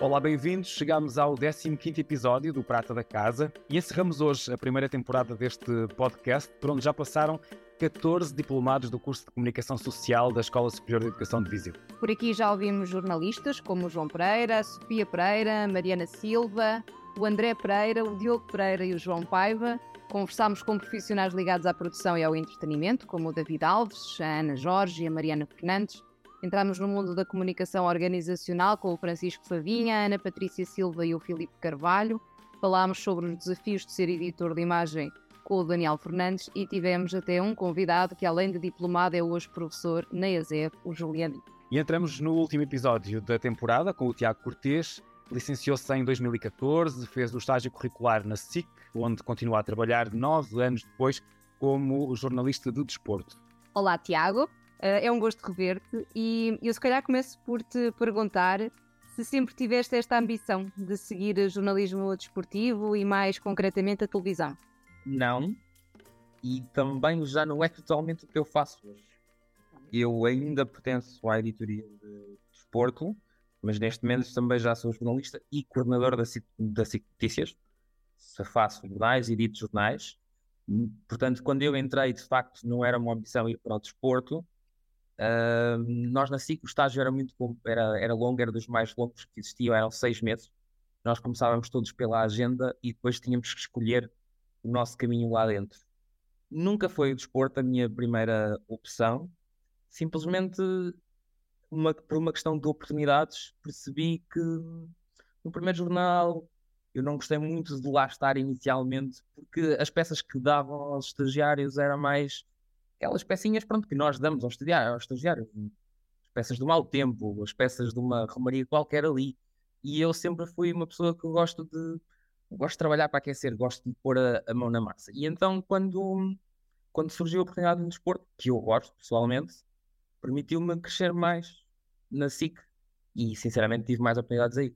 Olá, bem-vindos. Chegamos ao 15 episódio do Prata da Casa e encerramos hoje a primeira temporada deste podcast, por onde já passaram 14 diplomados do curso de Comunicação Social da Escola Superior de Educação de Viseu. Por aqui já ouvimos jornalistas como João Pereira, Sofia Pereira, Mariana Silva, o André Pereira, o Diogo Pereira e o João Paiva. Conversámos com profissionais ligados à produção e ao entretenimento, como o David Alves, a Ana Jorge e a Mariana Fernandes. Entramos no mundo da comunicação organizacional com o Francisco Favinha, a Ana Patrícia Silva e o Filipe Carvalho. Falámos sobre os desafios de ser editor de imagem com o Daniel Fernandes e tivemos até um convidado que, além de diplomado, é hoje professor na ESEF, o Juliano. E entramos no último episódio da temporada com o Tiago Cortês. Licenciou-se em 2014, fez o estágio curricular na SIC, onde continua a trabalhar nove anos depois como jornalista de desporto. Olá, Tiago. Uh, é um gosto rever-te e eu se calhar começo por te perguntar se sempre tiveste esta ambição de seguir jornalismo desportivo e mais concretamente a televisão. Não, e também já não é totalmente o que eu faço hoje. Eu ainda pertenço à editoria de desporto, mas neste momento também já sou jornalista e coordenador da SIC, da SIC Notícias. Faço jornais, edito jornais. Portanto, quando eu entrei, de facto, não era uma ambição ir para o desporto, Uh, nós na SIC o estágio era muito era, era longo, era dos mais longos que existiam, eram seis meses. Nós começávamos todos pela agenda e depois tínhamos que escolher o nosso caminho lá dentro. Nunca foi o desporto a minha primeira opção, simplesmente uma, por uma questão de oportunidades, percebi que no primeiro jornal eu não gostei muito de lá estar inicialmente, porque as peças que davam aos estagiários eram mais aquelas pecinhas pronto, que nós damos ao estagiário, ao estagiário, as peças do mau tempo, as peças de uma romaria qualquer ali. E eu sempre fui uma pessoa que gosto de gosto de trabalhar para aquecer, gosto de pôr a, a mão na massa. E então quando, quando surgiu a oportunidade no desporto, que eu gosto pessoalmente, permitiu-me crescer mais na SIC e sinceramente tive mais oportunidades aí.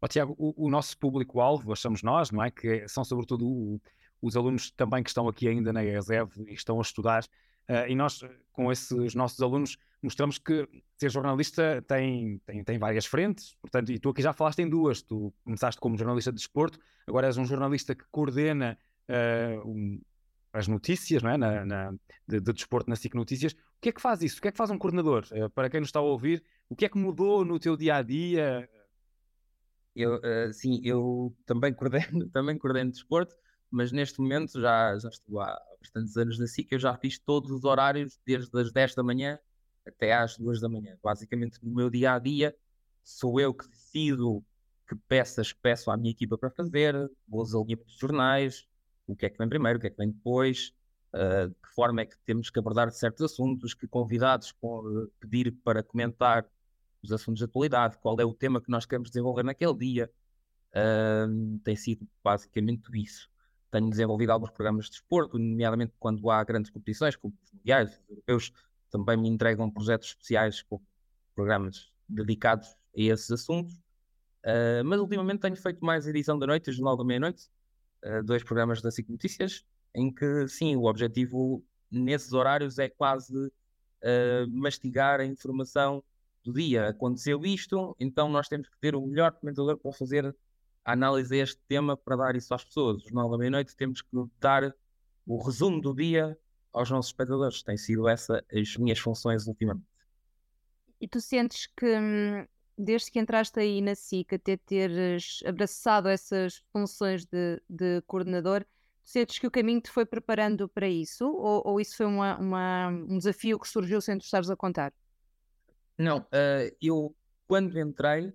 Oh, Tiago, o, o nosso público-alvo, achamos nós, não é? Que são sobretudo os alunos também que estão aqui ainda na ESEV e estão a estudar, uh, e nós, com esses nossos alunos, mostramos que ser jornalista tem, tem, tem várias frentes, portanto, e tu aqui já falaste em duas, tu começaste como jornalista de desporto, agora és um jornalista que coordena uh, um, as notícias, não é? Na, na, de, de, desporto na SIC Notícias. O que é que faz isso? O que é que faz um coordenador? Uh, para quem nos está a ouvir, o que é que mudou no teu dia-a-dia? -dia? Eu, uh, sim, eu também coordeno, também coordeno desporto, mas neste momento já, já estou há bastantes anos na SIC, eu já fiz todos os horários, desde as 10 da manhã até às 2 da manhã. Basicamente, no meu dia a dia, sou eu que decido que peças peço à minha equipa para fazer, os alinhamentos de jornais, o que é que vem primeiro, o que é que vem depois, uh, de que forma é que temos que abordar certos assuntos, que convidados pedir para comentar os assuntos de atualidade, qual é o tema que nós queremos desenvolver naquele dia. Uh, tem sido basicamente isso tenho desenvolvido alguns programas de desporto, nomeadamente quando há grandes competições, como os mundiais, os europeus, também me entregam projetos especiais com programas dedicados a esses assuntos. Uh, mas ultimamente tenho feito mais edição da noite, Jornal da Meia-Noite, uh, dois programas da SIC Notícias, em que, sim, o objetivo nesses horários é quase uh, mastigar a informação do dia. Aconteceu isto, então nós temos que ter o melhor comentador para fazer a análise a este tema para dar isso às pessoas. Os jornal da meia-noite temos que dar o resumo do dia aos nossos espectadores. Tem sido essa as minhas funções ultimamente. E tu sentes que hum, desde que entraste aí na SIC até teres abraçado essas funções de, de coordenador, sentes que o caminho te foi preparando para isso? Ou, ou isso foi uma, uma, um desafio que surgiu sem tu estares a contar? Não, uh, eu quando entrei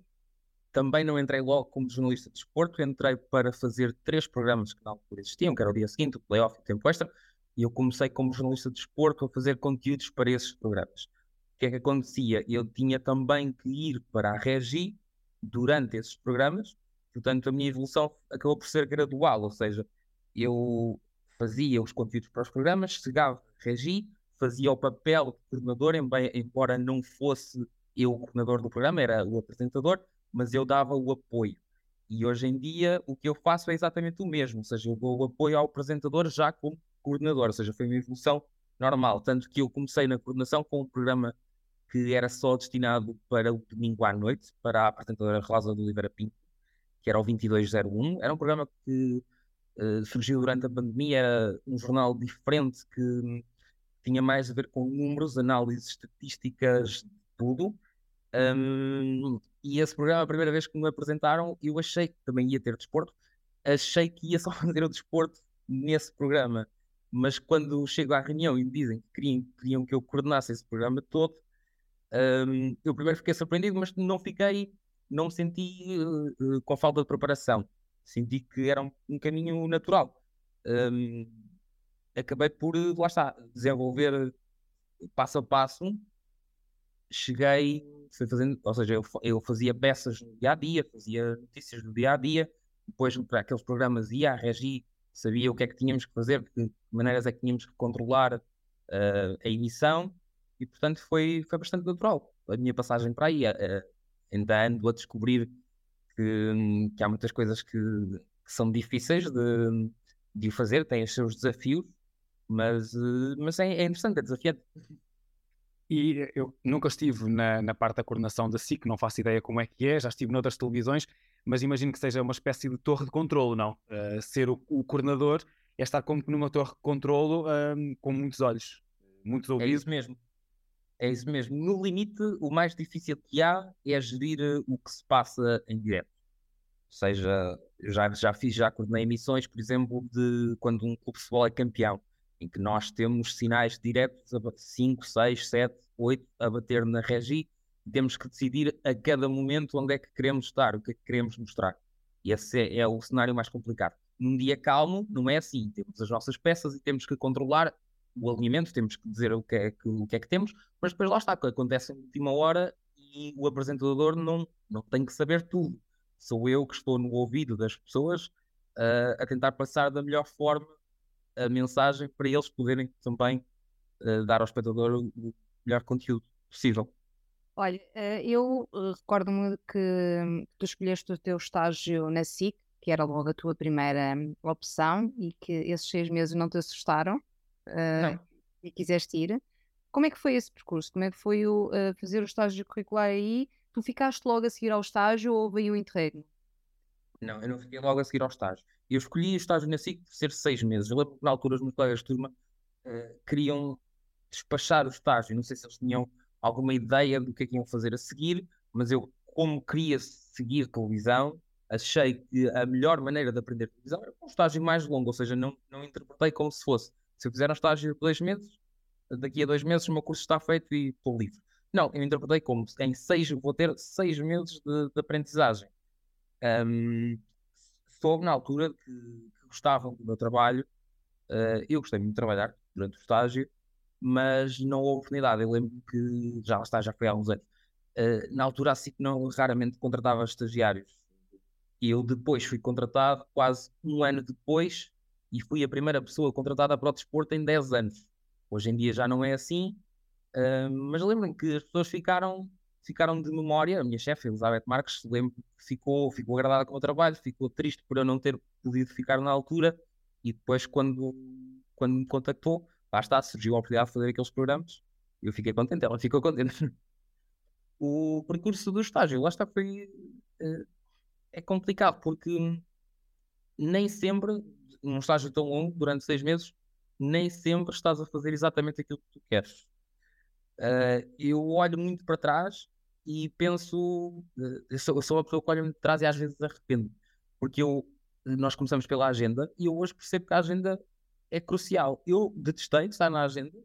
também não entrei logo como jornalista de desporto, entrei para fazer três programas que na altura existiam, que era o dia seguinte, o playoff e o tempo extra, e eu comecei como jornalista de desporto a fazer conteúdos para esses programas. que é que acontecia? Eu tinha também que ir para a Regi durante esses programas, portanto a minha evolução acabou por ser gradual, ou seja, eu fazia os conteúdos para os programas, chegava a Regi, fazia o papel de coordenador, embora não fosse eu o coordenador do programa, era o apresentador, mas eu dava o apoio. E hoje em dia o que eu faço é exatamente o mesmo, ou seja, eu dou o apoio ao apresentador já como coordenador, ou seja, foi uma evolução normal. Tanto que eu comecei na coordenação com um programa que era só destinado para o domingo à noite, para a apresentadora Rosa de Oliveira Pinto, que era o 2201. Era um programa que uh, surgiu durante a pandemia, era um jornal diferente que tinha mais a ver com números, análises estatísticas, tudo. Um, e esse programa, a primeira vez que me apresentaram, eu achei que também ia ter desporto, achei que ia só fazer o desporto nesse programa. Mas quando chego à reunião e me dizem que queriam, queriam que eu coordenasse esse programa todo, um, eu primeiro fiquei surpreendido, mas não fiquei, não me senti uh, com falta de preparação. Senti que era um, um caminho natural. Um, acabei por, lá está, desenvolver passo a passo cheguei, fui fazendo, ou seja, eu, eu fazia peças no dia a dia, fazia notícias no dia a dia, depois para aqueles programas ia a regi, sabia o que é que tínhamos que fazer, de maneiras é que tínhamos que controlar uh, a emissão, e portanto foi, foi bastante natural a minha passagem para aí. Uh, ainda ando a descobrir que, que há muitas coisas que, que são difíceis de, de fazer, têm os seus desafios, mas, mas é, é interessante, é desafiante. E eu nunca estive na, na, parte da coordenação da SIC, não faço ideia como é que é, já estive noutras televisões, mas imagino que seja uma espécie de torre de controlo, não? Uh, ser o, o, coordenador é estar como numa torre de controlo uh, com muitos olhos, muitos ouvidos. É isso mesmo. É isso mesmo. No limite, o mais difícil que há é gerir eh, o que se passa em direto. Ou seja, eu já, já fiz, já coordenei emissões, por exemplo, de quando um clube de futebol é campeão em que nós temos sinais diretos, 5, 6, 7, 8, a bater na regi, temos que decidir a cada momento onde é que queremos estar, o que é que queremos mostrar. E esse é, é o cenário mais complicado. Num dia calmo, não é assim. Temos as nossas peças e temos que controlar o alinhamento, temos que dizer o que é que, o que, é que temos, mas depois lá está, acontece na última hora e o apresentador não, não tem que saber tudo. Sou eu que estou no ouvido das pessoas uh, a tentar passar da melhor forma a mensagem para eles poderem também uh, dar ao espectador o melhor conteúdo possível. Olha, uh, eu uh, recordo-me que tu escolheste o teu estágio na SIC, que era logo a tua primeira um, opção, e que esses seis meses não te assustaram e quiseste ir. Como é que foi esse percurso? Como é que foi o, fazer o estágio curricular aí? Tu ficaste logo a seguir ao estágio ou veio o interregno? Não, eu não fiquei logo a seguir ao estágio. Eu escolhi o estágio na SIC por ser seis meses. Eu lembro que na altura os meus colegas de turma uh, queriam despachar o estágio. Não sei se eles tinham alguma ideia do que é que iam fazer a seguir, mas eu, como queria seguir televisão, achei que a melhor maneira de aprender televisão era um estágio mais longo, ou seja, não, não interpretei como se fosse. Se eu fizer um estágio de dois meses, daqui a dois meses o meu curso está feito e estou livre. Não, eu interpretei como em seis, vou ter seis meses de, de aprendizagem. Um, soube na altura que, que gostavam do meu trabalho. Uh, eu gostei muito de trabalhar durante o estágio, mas não houve oportunidade. Eu lembro que já está, já foi há uns anos. Uh, na altura, assim que não raramente contratava estagiários. E eu depois fui contratado quase um ano depois e fui a primeira pessoa contratada para o desporto em 10 anos. Hoje em dia já não é assim, uh, mas lembro-me que as pessoas ficaram ficaram de memória. A minha chefe, Elizabeth Marques, lembro ficou, ficou agradada com o trabalho, ficou triste por eu não ter podido ficar na altura. E depois, quando, quando me contactou, lá está, surgiu a oportunidade de fazer aqueles programas. Eu fiquei contente, ela ficou contente. o percurso do estágio, lá está, foi. É, é complicado, porque nem sempre, num estágio tão longo, durante seis meses, nem sempre estás a fazer exatamente aquilo que tu queres. Uh, eu olho muito para trás e penso, uh, eu, sou, eu sou uma pessoa que olha muito para trás e às vezes arrependo, porque eu, nós começamos pela agenda e eu hoje percebo que a agenda é crucial. Eu detestei estar na agenda,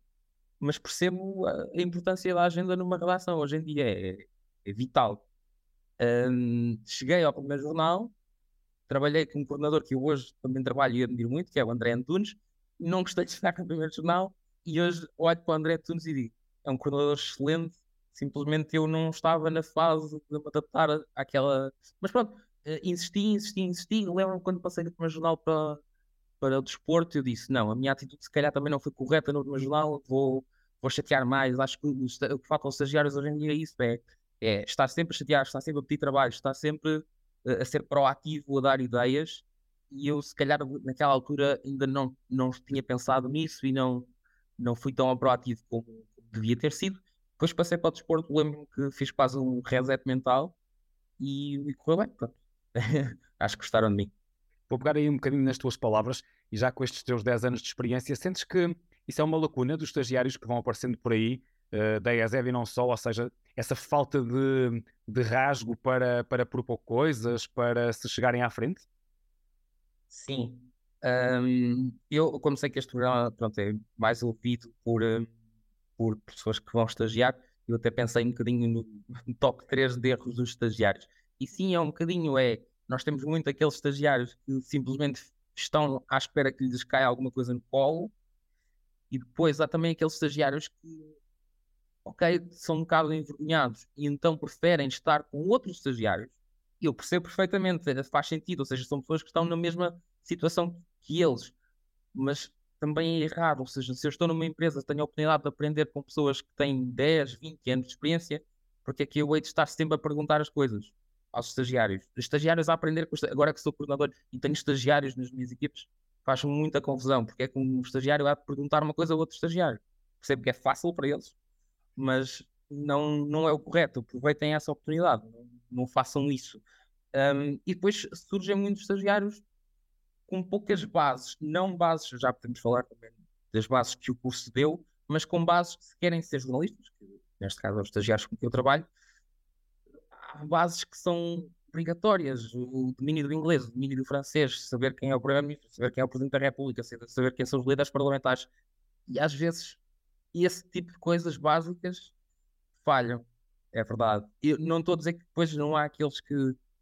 mas percebo a, a importância da agenda numa relação. Hoje em dia é, é vital. Um, cheguei ao primeiro jornal, trabalhei com um coordenador que eu hoje também trabalho e admiro muito, que é o André Antunes. Não gostei de estar no primeiro jornal e hoje olho para o André Antunes e digo: é um coordenador excelente Simplesmente eu não estava na fase de me adaptar àquela. Mas pronto, eh, insisti, insisti, insisti. Lembro-me quando passei do primeiro jornal para, para o desporto, eu disse: não, a minha atitude se calhar também não foi correta no primeiro jornal, vou, vou chatear mais. Acho que o, que falta aos estagiários hoje em dia é isso: é, é estar sempre a chatear, estar sempre a pedir trabalho, estar sempre a, a ser proativo, a dar ideias. E eu, se calhar, naquela altura ainda não, não tinha pensado nisso e não, não fui tão proativo como devia ter sido. Depois passei para o desporto, lembro-me que fiz quase um reset mental e, e correu bem. Acho que gostaram de mim. Vou pegar aí um bocadinho nas tuas palavras e já com estes teus 10 anos de experiência, sentes que isso é uma lacuna dos estagiários que vão aparecendo por aí, uh, da ESEV e não só, ou seja, essa falta de, de rasgo para, para propor coisas, para se chegarem à frente? Sim. Um, eu, como sei que este programa pronto, é mais ouvido por, por pessoas que vão estagiar, eu até pensei um bocadinho no, top 3 de erros dos estagiários. E sim, é um bocadinho, é, nós temos muito aqueles estagiários que simplesmente estão à espera que lhes caia alguma coisa no colo, e depois há também aqueles estagiários que, ok, são um bocado envergonhados e então preferem estar com outros estagiários. Eu percebo perfeitamente, faz sentido, ou seja, são pessoas que estão na mesma situação que eles, mas também é errado. Ou seja, se eu estou numa empresa, tenho a oportunidade de aprender com pessoas que têm 10, 20 anos de experiência, porque é que eu hei de estar sempre a perguntar as coisas aos estagiários? Estagiários a aprender, agora que sou coordenador e tenho estagiários nas minhas equipes, faz muita confusão, porque é que um estagiário há de perguntar uma coisa a outro estagiário. Percebo que é fácil para eles, mas não, não é o correto. Aproveitem essa oportunidade, não, não façam isso. Um, e depois surgem muitos estagiários com poucas bases, não bases, já podemos falar também das bases que o curso deu, mas com bases que se querem ser jornalistas, que neste caso os estagiários com que eu trabalho, há bases que são obrigatórias, o domínio do inglês, o domínio do francês, saber quem é o primeiro-ministro, saber quem é o presidente da República, saber quem são os líderes parlamentares, e às vezes esse tipo de coisas básicas falham, é verdade. Eu não estou a dizer que depois não há aqueles que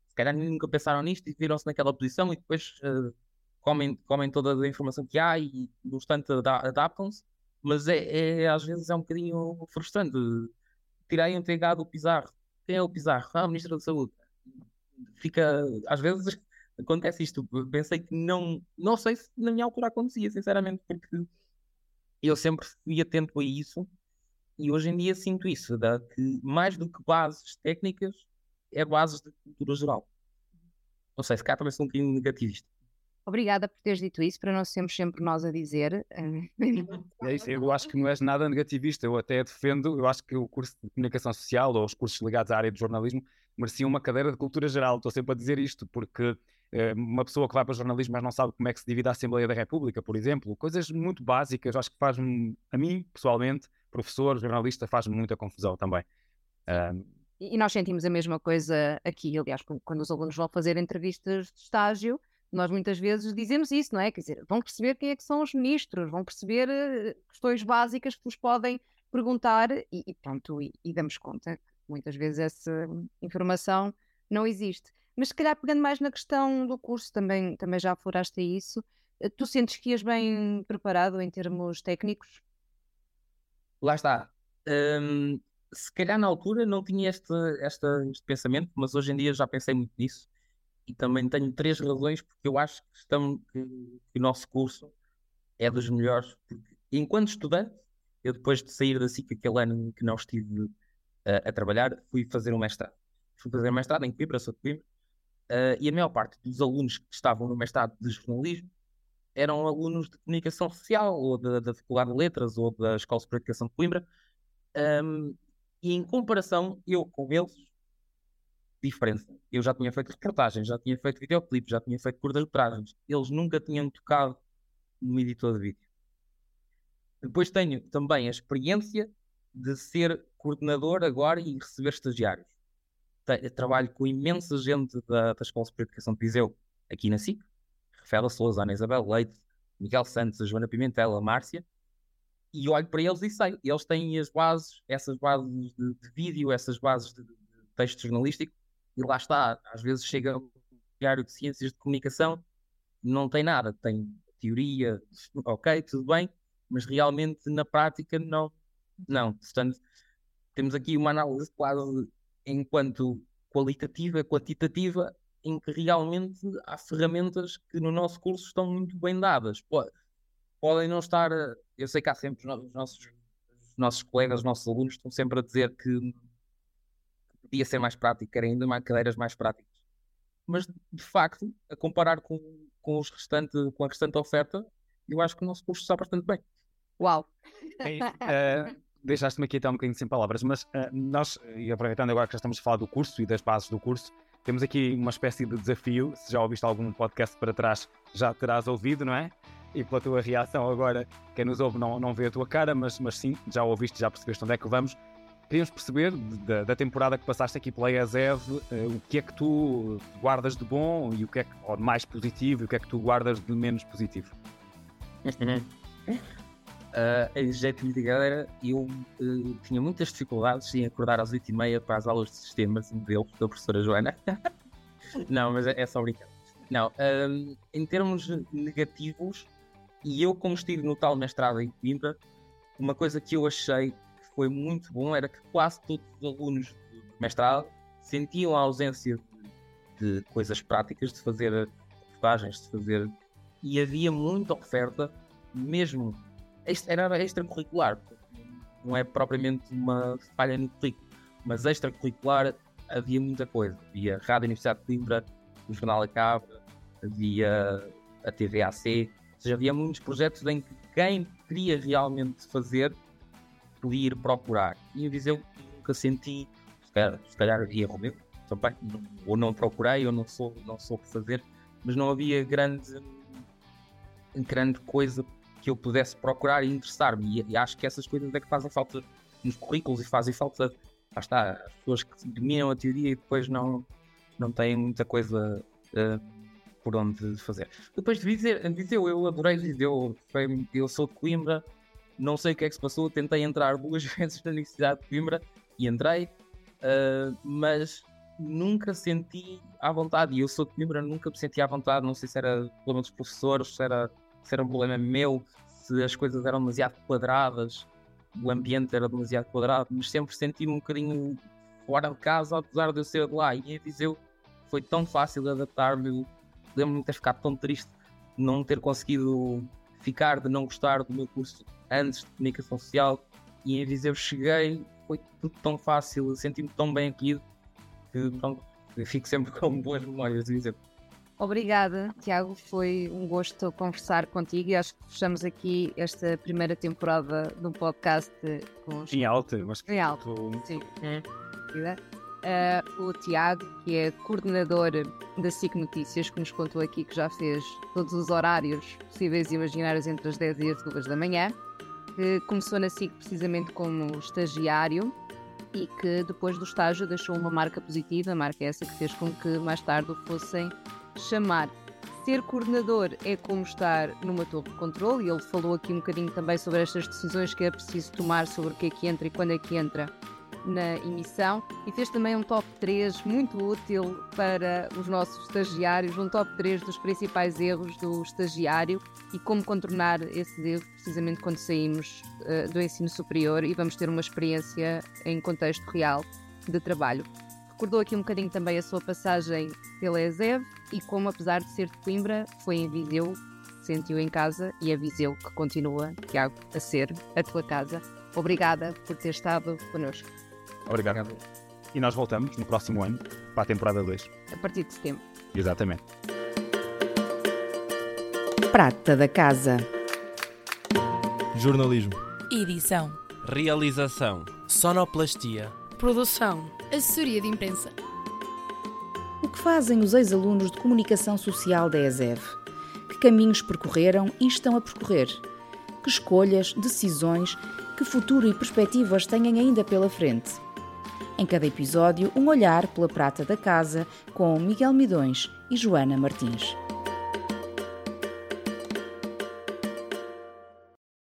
se calhar nunca pensaram nisto e viram-se naquela posição e depois uh, comem, comem toda a informação que há e no instante adaptam-se, mas é, é, às vezes é um bocadinho frustrante. Tirei um TH do Pizarro. Quem é o Pizarro? Ah, o Ministro da Saúde. Fica, às vezes acontece isto. Pensei que não, não sei se na minha altura acontecia, sinceramente, porque eu sempre fui atento a isso e hoje em dia sinto isso, da, que mais do que bases técnicas, é bases de cultura geral. Não sei, se cá também sou um bocadinho negativista. Obrigada por teres dito isso, para não sermos sempre nós a dizer. Eh, é isso, eu acho que não és nada negativista, eu até defendo, eu acho que o curso de comunicação social ou os cursos ligados à área do jornalismo mereciam uma cadeira de cultura geral, estou sempre a dizer isto, porque eh, uma pessoa que vai para o jornalismo mas não sabe como é que se divide a Assembleia da República, por exemplo, coisas muito básicas, acho que faz a mim, pessoalmente, professor, jornalista, faz-me muita confusão também. E nós sentimos a mesma coisa aqui, aliás, quando os alunos vão fazer entrevistas de estágio, nós muitas vezes dizemos isso, não é? Quer dizer, vão perceber quem é que são os ministros, vão perceber uh, questões básicas que nos podem perguntar e, e pronto, e, e, damos conta que muitas vezes essa informação não existe. Mas se calhar pegando mais na questão do curso, também, também já afloraste isso, uh, tu sentes que ias bem preparado em termos técnicos? Lá está. Um, se calhar na altura não tinha este, este, este pensamento, mas hoje em dia já pensei muito nisso e também tenho três razões porque eu acho que, estamos, que, que o nosso curso é dos melhores. Porque, enquanto estudante, eu depois de sair da SIC aquele ano que não estive uh, a trabalhar, fui fazer um mestrado. Fui fazer um mestrado em Coimbra, sou de Coimbra, uh, e a maior parte dos alunos que estavam no mestrado de jornalismo eram alunos de comunicação social, ou da, da Faculdade de Letras, ou da Escola de Educação de Coimbra. Um, e em comparação, eu com eles, diferença. Eu já tinha feito reportagens, já tinha feito videoclipes, já tinha feito curtas-metragens. Eles nunca tinham tocado no editor de vídeo. Depois tenho também a experiência de ser coordenador agora e receber estagiários. Trabalho com imensa gente da, da Escola de Educação de Viseu, aqui na SIC. Rafaela Souza, Ana Isabel Leite, Miguel Santos, a Joana Pimentel, a Márcia. E olho para eles e sei. Eles têm as bases, essas bases de, de vídeo, essas bases de, de texto jornalístico e lá está, às vezes chega o diário de ciências de comunicação, não tem nada, tem teoria, ok, tudo bem, mas realmente na prática não. Não, portanto, temos aqui uma análise quase enquanto qualitativa, quantitativa, em que realmente há ferramentas que no nosso curso estão muito bem dadas. Podem não estar, eu sei que há sempre os nossos, os nossos colegas, os nossos alunos estão sempre a dizer que podia ser mais prático, querem ainda mais cadeiras mais práticas. Mas, de facto, a comparar com, com, os restante, com a restante oferta, eu acho que o nosso curso está bastante bem. Uau! uh, Deixaste-me aqui até um bocadinho sem palavras, mas uh, nós, e aproveitando agora que já estamos a falar do curso e das bases do curso, temos aqui uma espécie de desafio. Se já ouviste algum podcast para trás, já terás ouvido, não é? E pela tua reação agora, quem nos ouve não, não vê a tua cara, mas, mas sim, já ouviste, já percebeste onde é que vamos. Queríamos perceber da, da temporada que passaste aqui pela ESEV, uh, o que é que tu guardas de bom e o que é que, ou de mais positivo e o que é que tu guardas de menos positivo. Uh, em jeito de galera, eu uh, tinha muitas dificuldades em acordar às 8h30 para as aulas de sistemas de modelos da professora Joana. não, mas é, é só brincar. Não, um, em termos negativos, e eu como estive no tal mestrado em Coimbra, uma coisa que eu achei foi muito bom era que quase todos os alunos do mestrado sentiam a ausência de, coisas práticas, de fazer reportagens, de fazer... E havia muita oferta, mesmo era extracurricular, não é propriamente uma falha no currículo, mas extracurricular havia muita coisa. Havia Rádio Universidade de Coimbra, o Jornal A Cabra, havia a TVAC, ou seja, havia muitos projetos em que quem queria realmente fazer podia ir procurar. E eu dizer nunca senti, se calhar, se erro meu, também, ou não procurei, ou não sou, não soube fazer, mas não havia grande, grande coisa que eu pudesse procurar e interessar-me. E, e, acho que essas coisas é que fazem falta nos currículos e fazem falta, lá está, as pessoas que dominam a teoria e depois não, não têm muita coisa uh, por onde fazer. Depois de dizer, Viseu, eu adorei Viseu, eu sou de Coimbra, não sei o que é que se passou, tentei entrar duas vezes na Universidade de Coimbra e entrei, uh, mas nunca senti à vontade, e eu sou de Coimbra, nunca me senti à vontade, não sei se era problema dos professores, se era se era um problema meu, se as coisas eram demasiado quadradas, o ambiente era demasiado quadrado, mas sempre senti-me um bocadinho fora de casa, apesar de eu ser de lá. E em Viseu foi tão fácil adaptar-me. Lembro-me de ter ficado tão triste de não ter conseguido ficar, de não gostar do meu curso antes de comunicação social. E em Viseu cheguei, foi tudo tão fácil, senti-me tão bem aqui que pronto, fico sempre com boas memórias de Viseu. Obrigada, Tiago. Foi um gosto conversar contigo e acho que fechamos aqui esta primeira temporada do podcast com os... Em alta, mas em alta. Sim. Uh, o Tiago, que é coordenador da SIC Notícias, que nos contou aqui que já fez todos os horários possíveis e imaginários entre as 10 e as 2 da manhã, que começou na SIC precisamente como estagiário e que depois do estágio deixou uma marca positiva, marca essa que fez com que mais tarde o fossem chamar. Ser coordenador é como estar numa torre de controle, e ele falou aqui um bocadinho também sobre estas decisões que é preciso tomar sobre o que é que entra e quando é que entra na emissão e fez também um top 3 muito útil para os nossos estagiários, um top 3 dos principais erros do estagiário e como contornar esses erros precisamente quando saímos uh, do ensino superior e vamos ter uma experiência em contexto real de trabalho. Recordou aqui um bocadinho também a sua passagem pela ESEV e como, apesar de ser de Coimbra, foi em Viseu, sentiu em casa e é Viseu que continua, Tiago, a ser a tua casa. Obrigada por ter estado connosco. Obrigado. Obrigado. E nós voltamos no próximo ano para a temporada 2. A partir de setembro. Exatamente. Prata da Casa. Jornalismo. Edição. Realização. Sonoplastia. Produção. Assessoria de imprensa. O que fazem os ex-alunos de comunicação social da ESEV? Que caminhos percorreram e estão a percorrer? Que escolhas, decisões, que futuro e perspectivas têm ainda pela frente? Em cada episódio, um olhar pela prata da casa com Miguel Midões e Joana Martins.